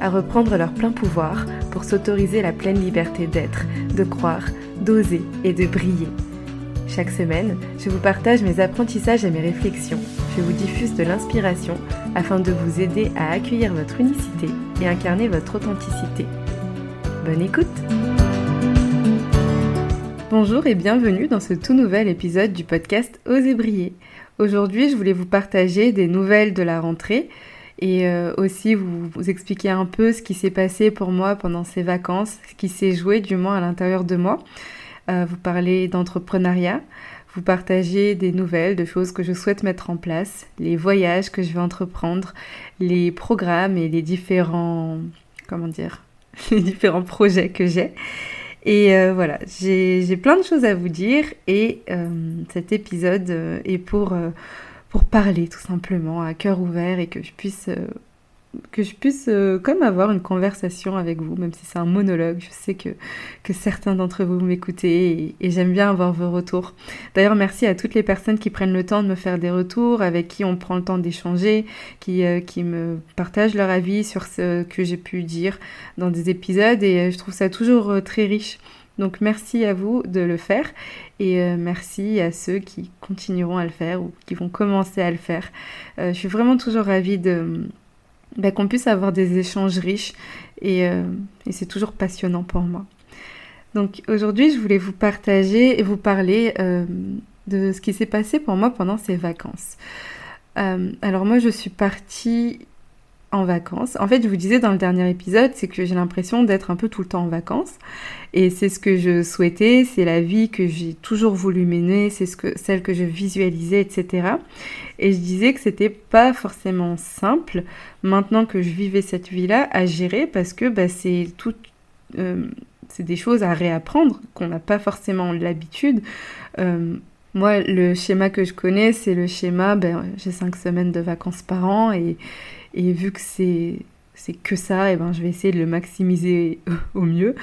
à reprendre leur plein pouvoir pour s'autoriser la pleine liberté d'être, de croire, d'oser et de briller. Chaque semaine, je vous partage mes apprentissages et mes réflexions. Je vous diffuse de l'inspiration afin de vous aider à accueillir votre unicité et incarner votre authenticité. Bonne écoute Bonjour et bienvenue dans ce tout nouvel épisode du podcast Oser briller. Aujourd'hui, je voulais vous partager des nouvelles de la rentrée et euh, aussi vous, vous, expliquer un peu ce qui s'est passé pour moi pendant ces vacances, ce qui s'est joué du moins à l'intérieur de moi. Euh, vous parler d'entrepreneuriat, vous partager des nouvelles, de choses que je souhaite mettre en place, les voyages que je vais entreprendre, les programmes et les différents, comment dire, les différents projets que j'ai. Et euh, voilà, j'ai plein de choses à vous dire et euh, cet épisode est pour, pour parler tout simplement à cœur ouvert et que je puisse euh, que je puisse euh, comme avoir une conversation avec vous, même si c'est un monologue. Je sais que, que certains d'entre vous m'écoutez et, j'aime bien avoir vos retours. D'ailleurs, merci à toutes les personnes qui prennent le temps de me faire des retours, avec qui on prend le temps d'échanger, qui, euh, qui me partagent leur avis sur ce que j'ai pu dire dans des épisodes et je trouve ça toujours très riche. Donc merci à vous de le faire et euh, merci à ceux qui continueront à le faire ou qui vont commencer à le faire. Euh, je suis vraiment toujours ravie bah, qu'on puisse avoir des échanges riches et, euh, et c'est toujours passionnant pour moi. Donc aujourd'hui, je voulais vous partager et vous parler de ce qui s'est passé pour moi pendant ces vacances. Alors moi, je suis partie en vacances. En fait, je vous disais dans le dernier épisode, c'est que j'ai l'impression d'être un peu tout le temps en vacances. Et c'est ce que je souhaitais, c'est la vie que j'ai toujours voulu mener, c'est ce que, celle que je visualisais, etc. Et je disais que c'était pas forcément simple, maintenant que je vivais cette vie-là, à gérer, parce que bah, c'est tout... Euh, c'est des choses à réapprendre, qu'on n'a pas forcément l'habitude. Euh, moi, le schéma que je connais, c'est le schéma, ben, j'ai cinq semaines de vacances par an et, et vu que c'est que ça, et ben je vais essayer de le maximiser au mieux.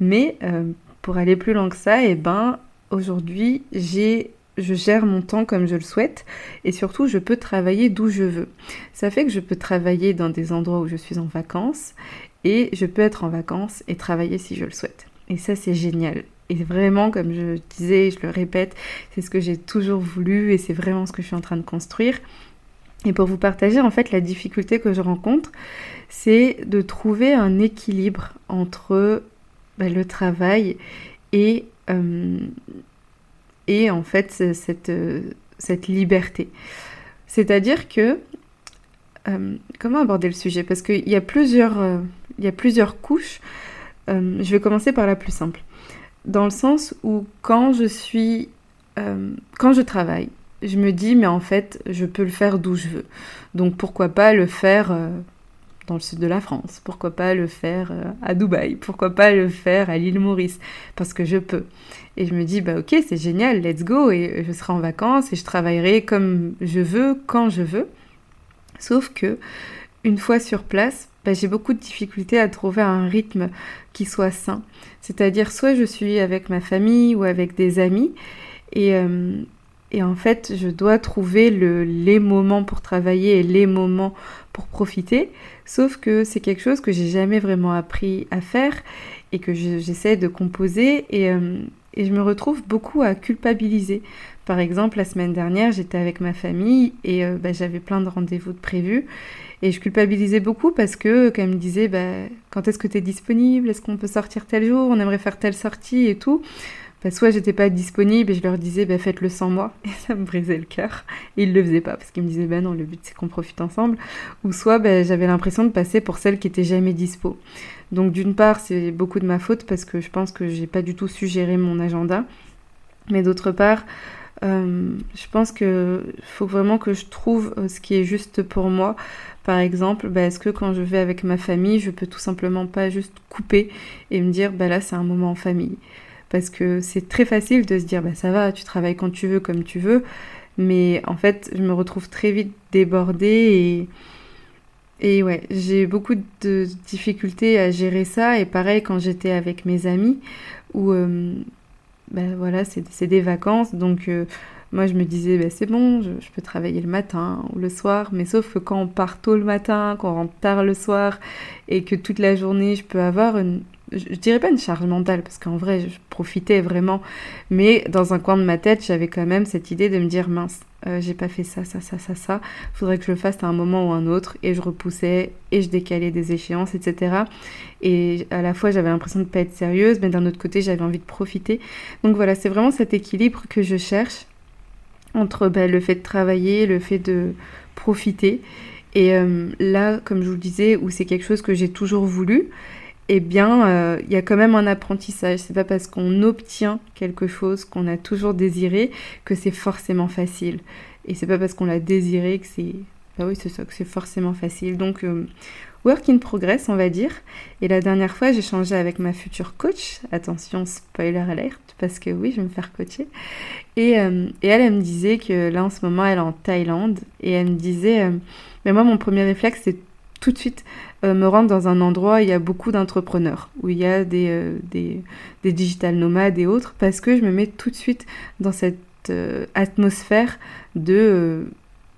Mais euh, pour aller plus loin que ça, et ben aujourd'hui j'ai je gère mon temps comme je le souhaite et surtout je peux travailler d'où je veux. Ça fait que je peux travailler dans des endroits où je suis en vacances et je peux être en vacances et travailler si je le souhaite. Et ça c'est génial. Et vraiment, comme je disais, je le répète, c'est ce que j'ai toujours voulu et c'est vraiment ce que je suis en train de construire. Et pour vous partager en fait la difficulté que je rencontre, c'est de trouver un équilibre entre bah, le travail et, euh, et en fait cette, cette liberté. C'est-à-dire que euh, comment aborder le sujet? Parce qu'il y a plusieurs, euh, il y a plusieurs couches. Euh, je vais commencer par la plus simple. Dans le sens où quand je suis, quand je travaille, je me dis, mais en fait, je peux le faire d'où je veux. Donc pourquoi pas le faire euh, dans le sud de la France? Pourquoi pas le faire euh, à Dubaï? Pourquoi pas le faire à l'île Maurice? Parce que je peux. Et je me dis, bah ok, c'est génial, let's go. Et je serai en vacances et je travaillerai comme je veux, quand je veux. Sauf que, une fois sur place, bah, j'ai beaucoup de difficultés à trouver un rythme qui soit sain. C'est-à-dire, soit je suis avec ma famille ou avec des amis. Et, euh, et en fait, je dois trouver le, les moments pour travailler et les moments pour profiter. Sauf que c'est quelque chose que j'ai jamais vraiment appris à faire et que j'essaie de composer. Et, euh, et je me retrouve beaucoup à culpabiliser. Par exemple, la semaine dernière, j'étais avec ma famille et euh, bah, j'avais plein de rendez-vous de prévus. Et je culpabilisais beaucoup parce que, quand me disait, bah, quand est-ce que tu es disponible? Est-ce qu'on peut sortir tel jour? On aimerait faire telle sortie et tout soit j'étais pas disponible et je leur disais bah, faites-le sans moi. Et ça me brisait le cœur. Et ils le faisaient pas parce qu'ils me disaient bah non le but c'est qu'on profite ensemble. Ou soit bah, j'avais l'impression de passer pour celle qui était jamais dispo. Donc d'une part c'est beaucoup de ma faute parce que je pense que j'ai pas du tout su gérer mon agenda. Mais d'autre part euh, je pense que faut vraiment que je trouve euh, ce qui est juste pour moi. Par exemple, bah, est-ce que quand je vais avec ma famille, je peux tout simplement pas juste couper et me dire, bah là c'est un moment en famille? Parce que c'est très facile de se dire bah ça va, tu travailles quand tu veux, comme tu veux, mais en fait je me retrouve très vite débordée et ouais, j'ai beaucoup de difficultés à gérer ça. Et pareil quand j'étais avec mes amis où euh, ben voilà c'est des vacances. Donc euh, moi, je me disais, bah, c'est bon, je, peux travailler le matin ou le soir, mais sauf que quand on part tôt le matin, qu'on rentre tard le soir, et que toute la journée, je peux avoir une, je, dirais pas une charge mentale, parce qu'en vrai, je profitais vraiment, mais dans un coin de ma tête, j'avais quand même cette idée de me dire, mince, euh, j'ai pas fait ça, ça, ça, ça, ça, faudrait que je le fasse à un moment ou un autre, et je repoussais, et je décalais des échéances, etc. Et à la fois, j'avais l'impression de pas être sérieuse, mais d'un autre côté, j'avais envie de profiter. Donc voilà, c'est vraiment cet équilibre que je cherche entre bah, le fait de travailler, le fait de profiter. Et euh, là, comme je vous le disais, où c'est quelque chose que j'ai toujours voulu, eh bien, euh, il y a quand même un apprentissage. C'est pas parce qu'on obtient quelque chose qu'on a toujours désiré que c'est forcément facile. Et c'est pas parce qu'on l'a désiré que c'est. Bah oui, c'est ça, que c'est forcément facile. Donc, euh, work in progress, on va dire. Et la dernière fois, j'ai changé avec ma future coach. Attention, spoiler alert, parce que oui, je vais me faire coacher. Et, euh, et elle, elle me disait que là, en ce moment, elle est en Thaïlande. Et elle me disait, mais moi, mon premier réflexe, c'est tout de suite euh, me rendre dans un endroit où il y a beaucoup d'entrepreneurs, où il y a des, des, des, digital nomades et autres, parce que je me mets tout de suite dans cette atmosphère de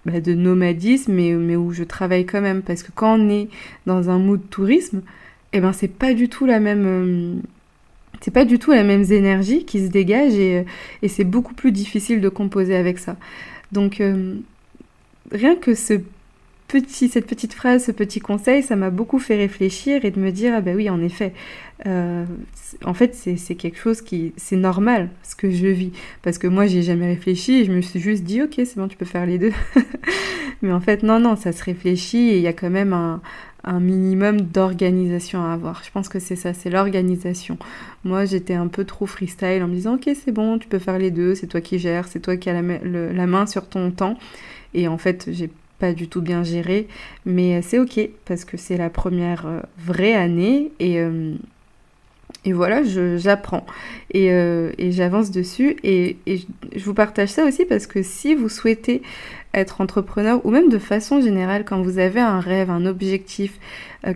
bah, de nomadisme, mais, mais où je travaille quand même. Parce que quand on est dans un mood tourisme, eh ben c'est pas du tout la même. Euh, c'est pas du tout qui se dégage et, euh, et c'est beaucoup plus difficile de composer avec ça. Donc euh, rien que ce petit, cette petite phrase, ce petit conseil, ça m'a beaucoup fait réfléchir et de me dire ah ben oui en effet, euh, en fait c'est quelque chose qui c'est normal ce que je vis parce que moi j'ai jamais réfléchi et je me suis juste dit ok c'est bon tu peux faire les deux, mais en fait non non ça se réfléchit et il y a quand même un, minimum d'organisation à avoir. Je pense que c'est ça, c'est l'organisation. Moi, j'étais un peu trop freestyle en me disant, ok, c'est bon, tu peux faire les deux, c'est toi qui gères, c'est toi qui as la, main sur ton temps. Et en fait, j'ai pas du tout bien géré, mais c'est ok parce que c'est la première euh, vraie année et, euh, et voilà, j'apprends et, euh, et j'avance dessus et, et, je vous partage ça aussi parce que si vous souhaitez être entrepreneur ou même de façon générale, quand vous avez un rêve, un objectif,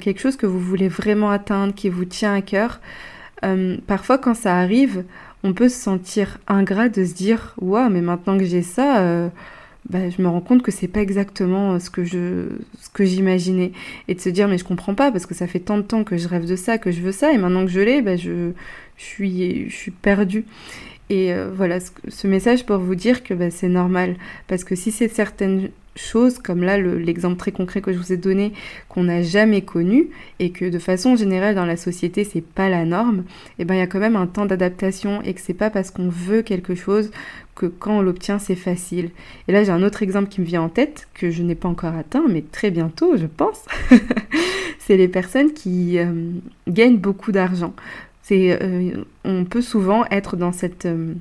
quelque chose que vous voulez vraiment atteindre, qui vous tient à cœur, parfois quand ça arrive, on peut se sentir ingrat de se dire, waouh, mais maintenant que j'ai ça bah, je me rends compte que c'est pas exactement euh, ce que je ce que j'imaginais. Et de se dire mais je comprends pas parce que ça fait tant de temps que je rêve de ça que je veux ça et maintenant que je l'ai bah, je, je suis je suis perdue. Et euh, voilà ce, message pour vous dire que bah, c'est normal. Parce que si c'est certaines choses, comme là l'exemple très concret que je vous ai donné, qu'on n'a jamais connu et que de façon générale dans la société c'est pas la norme, et eh ben il y a quand même un temps d'adaptation et que c'est pas parce qu'on veut quelque chose que quand on l'obtient c'est facile. Et là j'ai un autre exemple qui me vient en tête que je n'ai pas encore atteint, mais très bientôt je pense. c'est les personnes qui euh, gagnent beaucoup d'argent. Euh, on peut souvent être dans cette euh,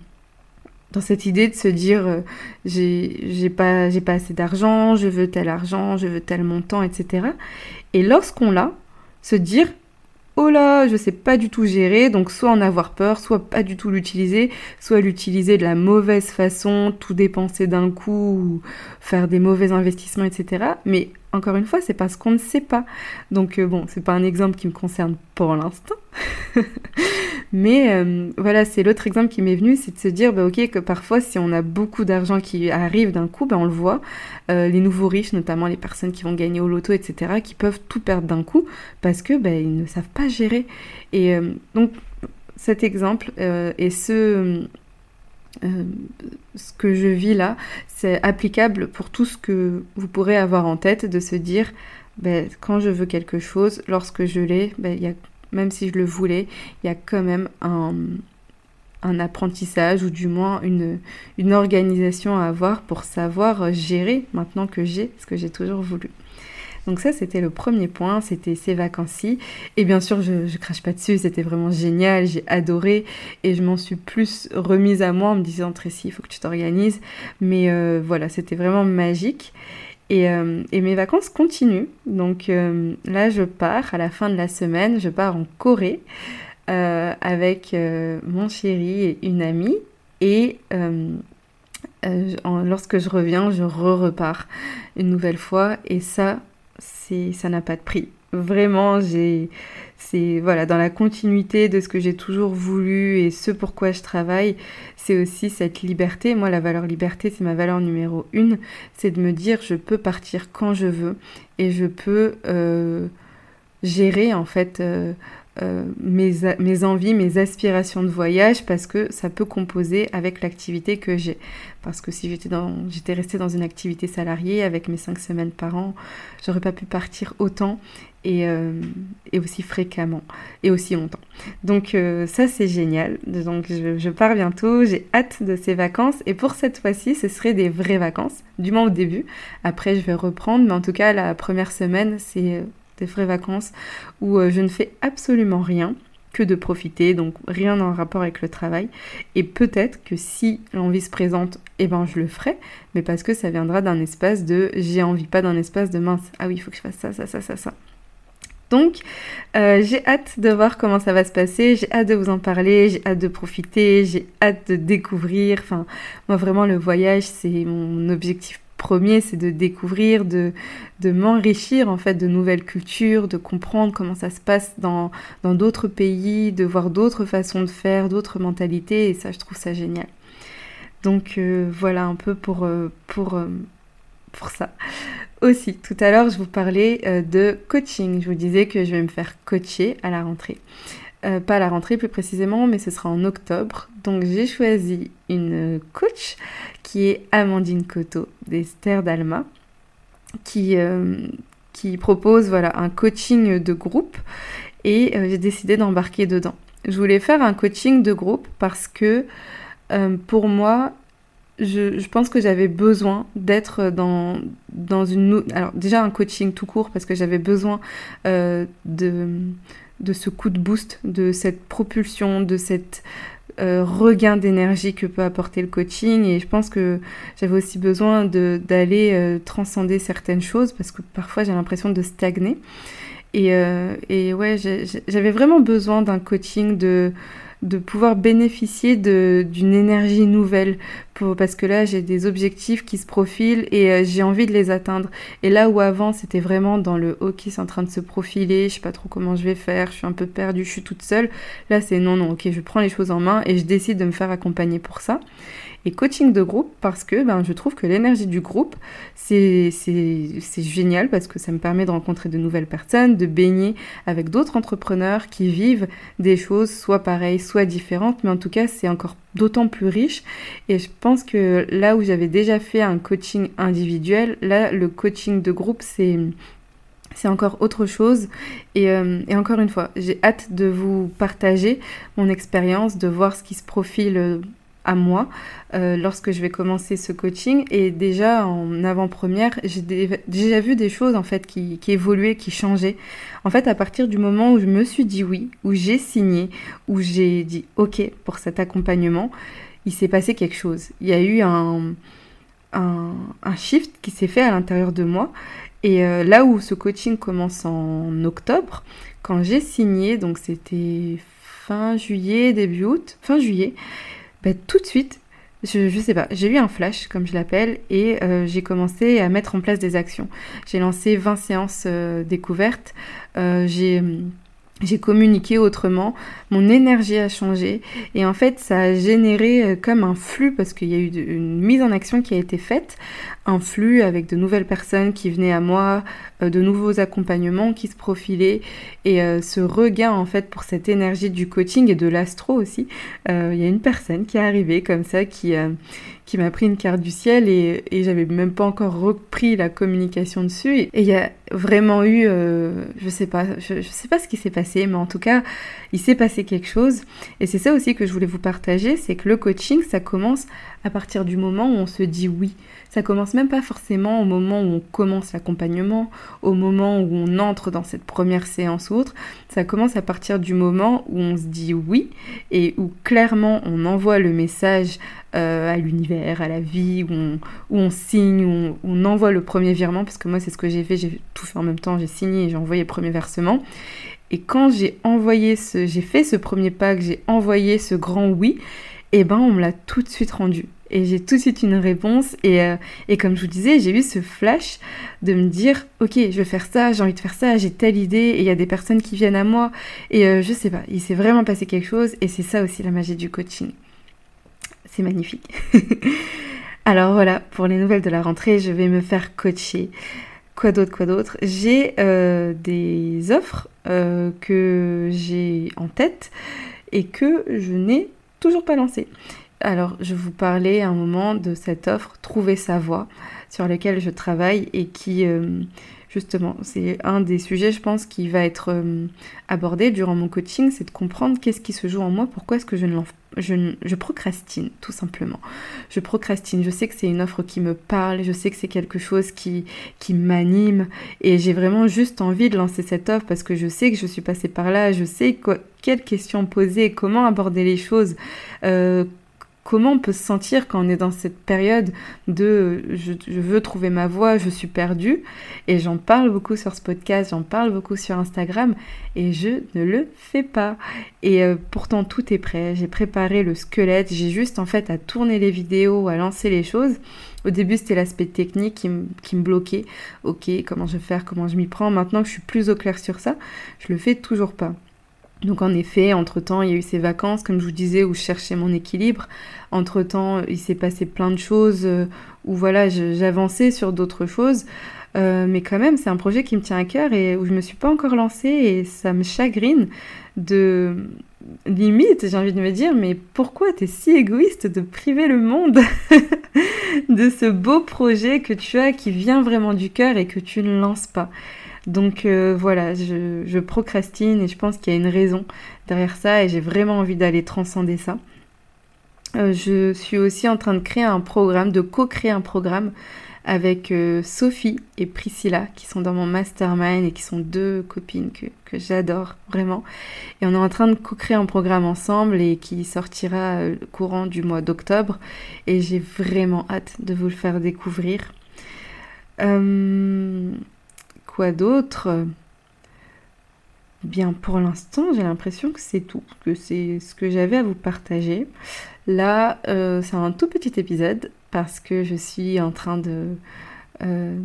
dans cette idée de se dire euh, j'ai pas pas assez d'argent, je veux tel argent, je veux tel montant, etc. Et lorsqu'on l'a, se dire oh là, je sais pas du tout gérer, donc soit en avoir peur, soit pas du tout l'utiliser, soit l'utiliser de la mauvaise façon, tout dépenser d'un coup, faire des mauvais investissements, etc. Mais encore une fois, c'est parce qu'on ne sait pas. Donc euh, bon, c'est pas un exemple qui me concerne pour l'instant. Mais euh, voilà, c'est l'autre exemple qui m'est venu, c'est de se dire, bah, ok, que parfois, si on a beaucoup d'argent qui arrive d'un coup, bah, on le voit, euh, les nouveaux riches, notamment les personnes qui vont gagner au loto, etc., qui peuvent tout perdre d'un coup parce que bah, ils ne savent pas gérer. Et euh, donc, cet exemple et ce, ce que je vis là, c'est applicable pour tout ce que vous pourrez avoir en tête, de se dire, ben, quand je veux quelque chose, lorsque je l'ai, ben, même si je le voulais, il y a quand même un, apprentissage ou du moins une, organisation à avoir pour savoir gérer maintenant que j'ai ce que j'ai toujours voulu. Donc ça, c'était le premier point, c'était ces vacances-ci. Et bien sûr, je, crache pas dessus, c'était vraiment génial, j'ai adoré. Et je m'en suis plus remise à moi en me disant, Tracy, il faut que tu t'organises. Mais euh, voilà, c'était vraiment magique. Euh, et, mes vacances continuent. Donc euh, là, je pars à la fin de la semaine, je pars en Corée. avec mon chéri et une amie. Et lorsque je reviens, je re-repars une nouvelle fois. Et ça, ça n'a pas de prix. Vraiment, j'ai c'est voilà dans la continuité de ce que j'ai toujours voulu et ce pourquoi je travaille, c'est aussi cette liberté. Moi, la valeur liberté, c'est ma valeur numéro une, c'est de me dire je peux partir quand je veux et je peux euh, gérer en fait euh, euh, mes, mes, envies, mes aspirations de voyage parce que ça peut composer avec l'activité que j'ai. Parce que si j'étais dans, j'étais restée dans une activité salariée avec mes cinq semaines par an, j'aurais pas pu partir autant et, euh, et, aussi fréquemment et aussi longtemps. Donc euh, ça c'est génial. Donc je, pars bientôt, j'ai hâte de ces vacances et pour cette fois-ci ce serait des vraies vacances, du moins au début. Après je vais reprendre, mais en tout cas la première semaine c'est vraies vacances où euh, je ne fais absolument rien que de profiter, donc rien en rapport avec le travail. Et peut-être que si l'envie se présente, eh ben je le ferai, mais parce que ça viendra d'un espace de j'ai envie, pas d'un espace de mince, ah oui, il faut que je fasse ça, ça, ça, ça, ça. Donc, euh, j'ai hâte de voir comment ça va se passer, j'ai hâte de vous en parler, j'ai hâte de profiter, j'ai hâte de découvrir. Enfin, moi vraiment, le voyage, c'est mon objectif premier, c'est de découvrir, de, m'enrichir en fait de nouvelles cultures, de comprendre comment ça se passe dans d'autres pays, de voir d'autres façons de faire, d'autres mentalités, et ça, je trouve ça génial. Donc euh, voilà un peu pour, euh, euh, pour ça. Aussi, tout à l'heure, je vous parlais de coaching. Je vous disais que je vais me faire coacher à la rentrée. Pas à la rentrée plus précisément, mais ce sera en octobre. Donc j'ai choisi une coach qui est Amandine Coteau d'Esther Dalma, qui, euh, qui propose voilà, un coaching de groupe et euh, j'ai décidé d'embarquer dedans. Je voulais faire un coaching de groupe parce que euh, pour moi, je, pense que j'avais besoin d'être dans, dans une... Alors déjà un coaching tout court parce que j'avais besoin de, de ce coup de boost, de cette propulsion, de cette euh, regain d'énergie que peut apporter le coaching. Et je pense que j'avais aussi besoin d'aller euh, transcender certaines choses parce que parfois j'ai l'impression de stagner. Et, euh, ouais j'avais vraiment besoin d'un coaching de pouvoir bénéficier d'une énergie nouvelle pour, parce que là j'ai des objectifs qui se profilent et euh, j'ai envie de les atteindre. Et là où avant c'était vraiment dans le ok c'est en train de se profiler je sais pas trop comment je vais faire je suis un peu perdue je suis toute seule là c'est non non ok je prends les choses en main et je décide de me faire accompagner pour ça. Et coaching de groupe parce que ben, je trouve que l'énergie du groupe, c'est génial parce que ça me permet de rencontrer de nouvelles personnes, de baigner avec d'autres entrepreneurs qui vivent des choses soit pareilles, soit différentes, mais en tout cas c'est encore d'autant plus riche. Et je pense que là où j'avais déjà fait un coaching individuel, là le coaching de groupe c'est encore autre chose. Euh, et encore une fois, j'ai hâte de vous partager mon expérience, de voir ce qui se profile à moi euh, lorsque je vais commencer ce coaching. Et déjà en avant-première, j'ai déjà vu des choses en fait qui, qui évoluaient, qui changeaient. En fait, à partir du moment où je me suis dit oui, où j'ai signé, où j'ai dit ok pour cet accompagnement, il s'est passé quelque chose. Il y a eu un, un, shift qui s'est fait à l'intérieur de moi. Et euh, là où ce coaching commence en octobre, quand j'ai signé, donc c'était fin juillet, début août, fin juillet, bah, tout de suite, je, sais pas, j'ai eu un flash, comme je l'appelle, et euh, j'ai commencé à mettre en place des actions. J'ai lancé 20 séances euh, découvertes, euh, j'ai j'ai communiqué autrement, mon énergie a changé et en fait ça a généré comme un flux parce qu'il y a eu une mise en action qui a été faite, un flux avec de nouvelles personnes qui venaient à moi, de nouveaux accompagnements qui se profilaient et ce regain en fait pour cette énergie du coaching et de l'astro aussi. Il y a une personne qui est arrivée comme ça qui qui m'a pris une carte du ciel et, j'avais même pas encore repris la communication dessus. Et il y a vraiment eu, euh, je sais pas, je sais pas ce qui s'est passé, mais en tout cas, il s'est passé quelque chose. Et c'est ça aussi que je voulais vous partager, c'est que le coaching, ça commence à partir du moment où on se dit oui. Ça commence même pas forcément au moment où on commence l'accompagnement, au moment où on entre dans cette première séance ou autre. Ça commence à partir du moment où on se dit oui et où clairement on envoie le message euh, à l'univers, à la vie, où on, signe, où on, envoie le premier virement, parce que moi c'est ce que j'ai fait, j'ai tout fait en même temps, j'ai signé et j'ai envoyé le premier versement. Et quand j'ai envoyé ce, j'ai fait ce premier pas, que j'ai envoyé ce grand oui, eh ben on me l'a tout de suite rendu. Et j'ai tout de suite une réponse. Et, euh, et comme je vous disais, j'ai eu ce flash de me dire, ok, je vais faire ça, j'ai envie de faire ça, j'ai telle idée, et il y a des personnes qui viennent à moi. Et euh, je sais pas, il s'est vraiment passé quelque chose. Et c'est ça aussi la magie du coaching. C'est magnifique. Alors voilà, pour les nouvelles de la rentrée, je vais me faire coacher. Quoi d'autre, quoi d'autre? J'ai euh, des offres euh, que j'ai en tête et que je n'ai toujours pas lancées. Alors, je vous parlais un moment de cette offre Trouver sa voie sur laquelle je travaille et qui, euh, justement, c'est un des sujets, je pense, qui va être abordé durant mon coaching, c'est de comprendre qu'est-ce qui se joue en moi, pourquoi est-ce que je ne lance je, procrastine, tout simplement. Je procrastine. Je sais que c'est une offre qui me parle, je sais que c'est quelque chose qui, qui m'anime et j'ai vraiment juste envie de lancer cette offre parce que je sais que je suis passée par là, je sais quelles questions poser, comment aborder les choses, euh, comment on peut se sentir quand on est dans cette période de je, veux trouver ma voie, je suis perdue. Et j'en parle beaucoup sur ce podcast, j'en parle beaucoup sur Instagram et je ne le fais pas. Et euh, pourtant tout est prêt, j'ai préparé le squelette, j'ai juste en fait à tourner les vidéos, à lancer les choses. Au début c'était l'aspect technique qui, qui me bloquait. Ok, comment je vais faire, comment je m'y prends. Maintenant que je suis plus au clair sur ça, je le fais toujours pas. Donc en effet, entre-temps, il y a eu ces vacances, comme je vous disais, où je cherchais mon équilibre. Entre-temps, il s'est passé plein de choses euh, où voilà, j'avançais sur d'autres choses. Euh, mais quand même, c'est un projet qui me tient à cœur et où je me suis pas encore lancée et ça me chagrine de limite, j'ai envie de me dire, mais pourquoi tu es si égoïste de priver le monde de ce beau projet que tu as qui vient vraiment du cœur et que tu ne lances pas? Donc euh, voilà, je, procrastine et je pense qu'il y a une raison derrière ça et j'ai vraiment envie d'aller transcender ça. Euh, je suis aussi en train de créer un programme, de co-créer un programme avec euh, Sophie et Priscilla qui sont dans mon mastermind et qui sont deux copines que, que j'adore vraiment. Et on est en train de co-créer un programme ensemble et qui sortira courant du mois d'octobre et j'ai vraiment hâte de vous le faire découvrir. Quoi d'autre? Bien, pour l'instant, j'ai l'impression que c'est tout, que c'est ce que j'avais à vous partager. Là, euh, c'est un tout petit épisode parce que je suis en train de, euh,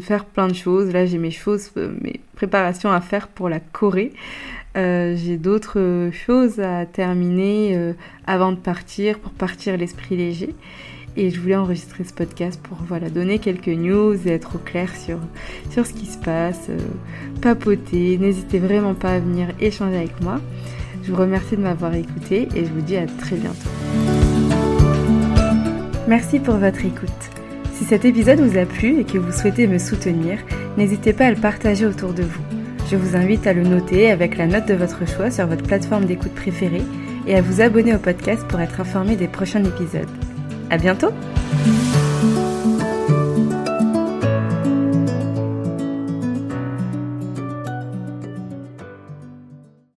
faire plein de choses. Là, j'ai mes choses, euh, mes préparations à faire pour la Corée. j'ai d'autres choses à terminer avant de partir, pour partir l'esprit léger. Et je voulais enregistrer ce podcast pour voilà, donner quelques news et être au clair sur, ce qui se passe, euh, papoter. N'hésitez vraiment pas à venir échanger avec moi. Je vous remercie de m'avoir écouté et je vous dis à très bientôt. Merci pour votre écoute. Si cet épisode vous a plu et que vous souhaitez me soutenir, n'hésitez pas à le partager autour de vous. Je vous invite à le noter avec la note de votre choix sur votre plateforme d'écoute préférée et à vous abonner au podcast pour être informé des prochains épisodes. À bientôt!